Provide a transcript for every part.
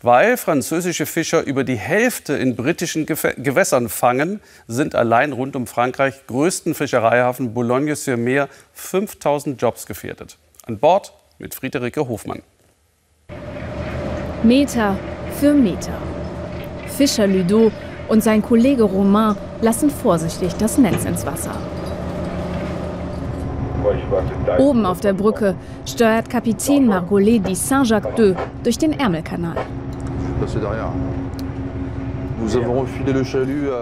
Weil französische Fischer über die Hälfte in britischen Gewässern fangen, sind allein rund um Frankreich größten Fischereihafen Boulogne-sur-Mer 5000 Jobs gefährdet. An Bord mit Friederike Hofmann. Meter für Meter. Fischer Ludo und sein Kollege Romain lassen vorsichtig das Netz ins Wasser. Oben auf der Brücke steuert Kapitän Margollet die Saint-Jacques II durch den Ärmelkanal.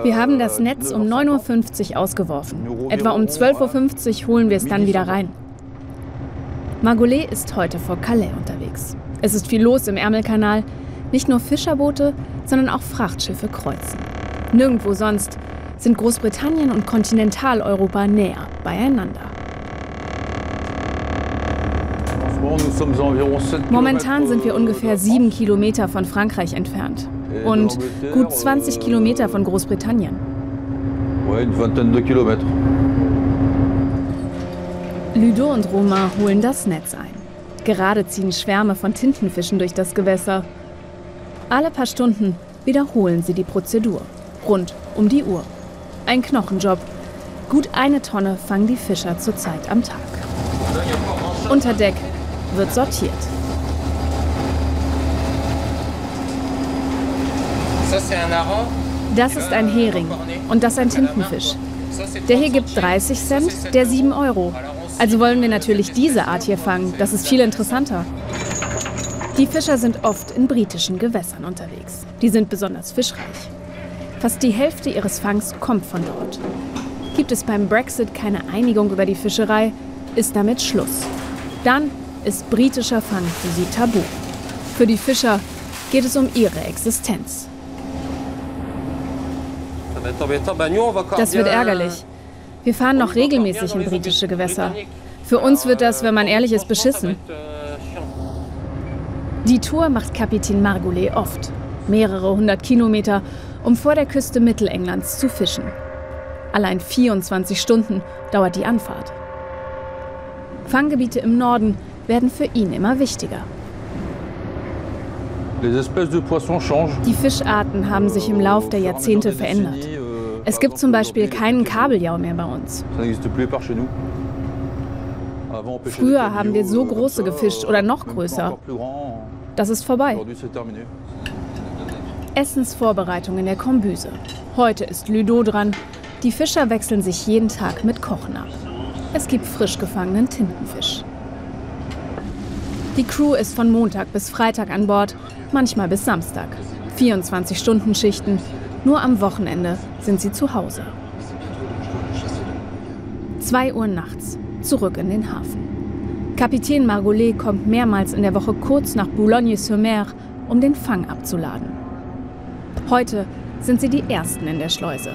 Wir haben das Netz um 9.50 Uhr ausgeworfen. Etwa um 12.50 Uhr holen wir es dann wieder rein. Margollet ist heute vor Calais unterwegs. Es ist viel los im Ärmelkanal. Nicht nur Fischerboote, sondern auch Frachtschiffe kreuzen. Nirgendwo sonst sind Großbritannien und Kontinentaleuropa näher beieinander. Momentan sind wir ungefähr sieben Kilometer von Frankreich entfernt und gut 20 Kilometer von Großbritannien. Ludo und Romain holen das Netz ein. Gerade ziehen Schwärme von Tintenfischen durch das Gewässer. Alle paar Stunden wiederholen sie die Prozedur. Rund um die Uhr. Ein Knochenjob. Gut eine Tonne fangen die Fischer zurzeit am Tag. Unter Deck wird sortiert. Das ist ein Hering und das ein Tintenfisch. Der hier gibt 30 Cent, der 7 Euro. Also wollen wir natürlich diese Art hier fangen. Das ist viel interessanter. Die Fischer sind oft in britischen Gewässern unterwegs. Die sind besonders fischreich. Fast die Hälfte ihres Fangs kommt von dort. Gibt es beim Brexit keine Einigung über die Fischerei, ist damit Schluss. Dann ist britischer Fang für sie tabu. Für die Fischer geht es um ihre Existenz. Das wird ärgerlich. Wir fahren noch regelmäßig in britische Gewässer. Für uns wird das, wenn man ehrlich ist, beschissen. Die Tour macht Kapitän Margoulet oft. Mehrere hundert Kilometer, um vor der Küste Mittelenglands zu fischen. Allein 24 Stunden dauert die Anfahrt. Fanggebiete im Norden werden für ihn immer wichtiger. Die Fischarten haben sich im Lauf der Jahrzehnte verändert. Es gibt zum Beispiel keinen Kabeljau mehr bei uns. Früher haben wir so große gefischt oder noch größer. Das ist vorbei. Essensvorbereitung in der Kombüse. Heute ist Ludo dran. Die Fischer wechseln sich jeden Tag mit Kochen ab. Es gibt frisch gefangenen Tintenfisch. Die Crew ist von Montag bis Freitag an Bord, manchmal bis Samstag. 24-Stunden-Schichten. Nur am Wochenende sind sie zu Hause. 2 Uhr nachts, zurück in den Hafen. Kapitän Margollet kommt mehrmals in der Woche kurz nach Boulogne-sur-Mer, um den Fang abzuladen. Heute sind sie die Ersten in der Schleuse.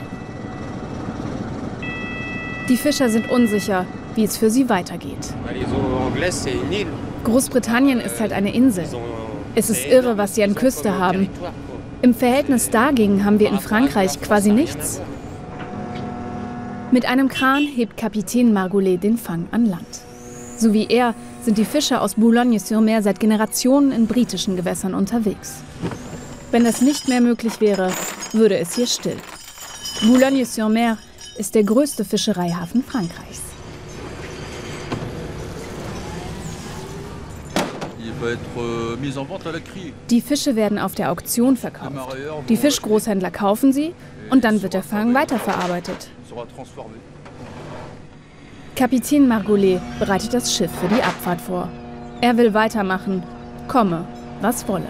Die Fischer sind unsicher, wie es für sie weitergeht. Großbritannien ist halt eine Insel. Es ist irre, was sie an Küste haben. Im Verhältnis dagegen haben wir in Frankreich quasi nichts. Mit einem Kran hebt Kapitän Margoulet den Fang an Land. So wie er sind die Fischer aus Boulogne-sur-Mer seit Generationen in britischen Gewässern unterwegs. Wenn das nicht mehr möglich wäre, würde es hier still. Boulogne-sur-Mer ist der größte Fischereihafen Frankreichs. Die Fische werden auf der Auktion verkauft. Die Fischgroßhändler kaufen sie und dann wird der Fang weiterverarbeitet. Kapitän Margoulet bereitet das Schiff für die Abfahrt vor. Er will weitermachen, komme, was wolle.